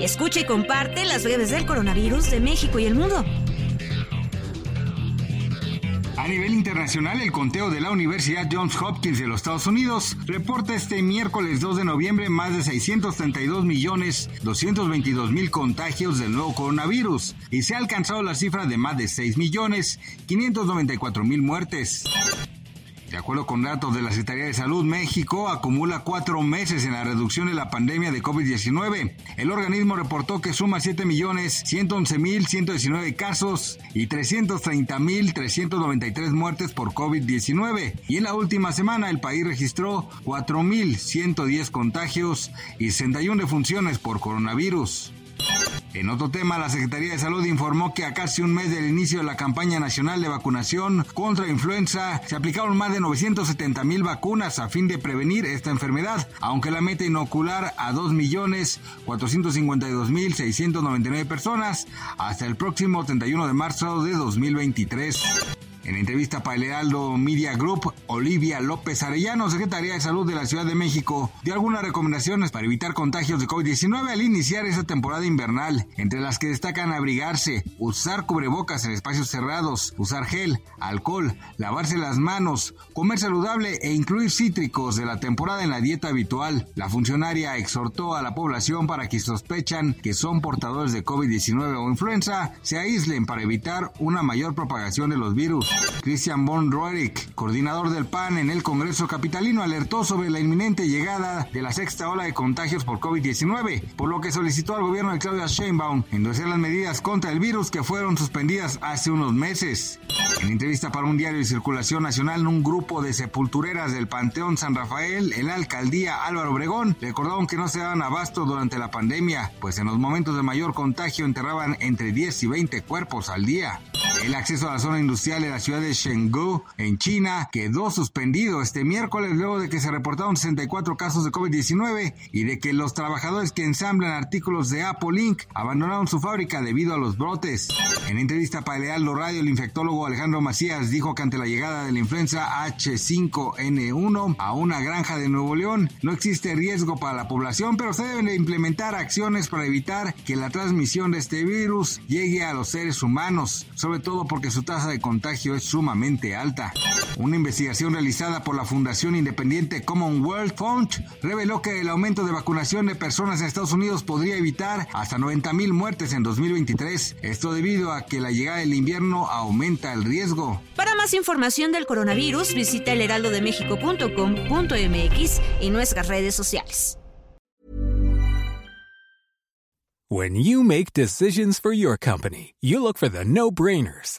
Escucha y comparte las redes del coronavirus de México y el mundo. A nivel internacional, el conteo de la Universidad Johns Hopkins de los Estados Unidos reporta este miércoles 2 de noviembre más de 632 millones 222 mil contagios del nuevo coronavirus y se ha alcanzado la cifra de más de 6 millones 594 mil muertes. De acuerdo con datos de la Secretaría de Salud, México acumula cuatro meses en la reducción de la pandemia de COVID-19. El organismo reportó que suma 7.111.119 casos y 330.393 muertes por COVID-19. Y en la última semana el país registró 4.110 contagios y 61 defunciones por coronavirus. En otro tema, la Secretaría de Salud informó que a casi un mes del inicio de la campaña nacional de vacunación contra influenza se aplicaron más de 970 mil vacunas a fin de prevenir esta enfermedad, aunque la meta inocular a 2.452.699 personas hasta el próximo 31 de marzo de 2023. En entrevista para el Heraldo Media Group, Olivia López Arellano, secretaria de Salud de la Ciudad de México, dio algunas recomendaciones para evitar contagios de COVID-19 al iniciar esta temporada invernal, entre las que destacan abrigarse, usar cubrebocas en espacios cerrados, usar gel, alcohol, lavarse las manos, comer saludable e incluir cítricos de la temporada en la dieta habitual. La funcionaria exhortó a la población para que sospechan que son portadores de COVID-19 o influenza, se aíslen para evitar una mayor propagación de los virus. Christian von Roerich, coordinador del PAN en el Congreso Capitalino, alertó sobre la inminente llegada de la sexta ola de contagios por COVID-19, por lo que solicitó al gobierno de Claudia Sheinbaum endurecer las medidas contra el virus que fueron suspendidas hace unos meses. En entrevista para un diario de circulación nacional, un grupo de sepultureras del Panteón San Rafael, en la alcaldía Álvaro Obregón, recordaron que no se daban abasto durante la pandemia, pues en los momentos de mayor contagio enterraban entre 10 y 20 cuerpos al día. El acceso a la zona industrial de la ciudad de Chengdu, en China, quedó suspendido este miércoles luego de que se reportaron 64 casos de COVID-19 y de que los trabajadores que ensamblan artículos de Apple Inc. abandonaron su fábrica debido a los brotes. En entrevista para el Heraldo Radio, el infectólogo Alejandro Macías dijo que ante la llegada de la influenza H5N1 a una granja de Nuevo León no existe riesgo para la población, pero se deben de implementar acciones para evitar que la transmisión de este virus llegue a los seres humanos, sobre todo porque su tasa de contagio es sumamente alta. Una investigación realizada por la Fundación Independiente Commonwealth Fund reveló que el aumento de vacunación de personas en Estados Unidos podría evitar hasta 90 mil muertes en 2023. Esto debido a que la llegada del invierno aumenta el riesgo. Para más información del coronavirus, visita elheraldodemexico.com.mx y nuestras redes sociales. When you make decisions for your company, you look for the no-brainers.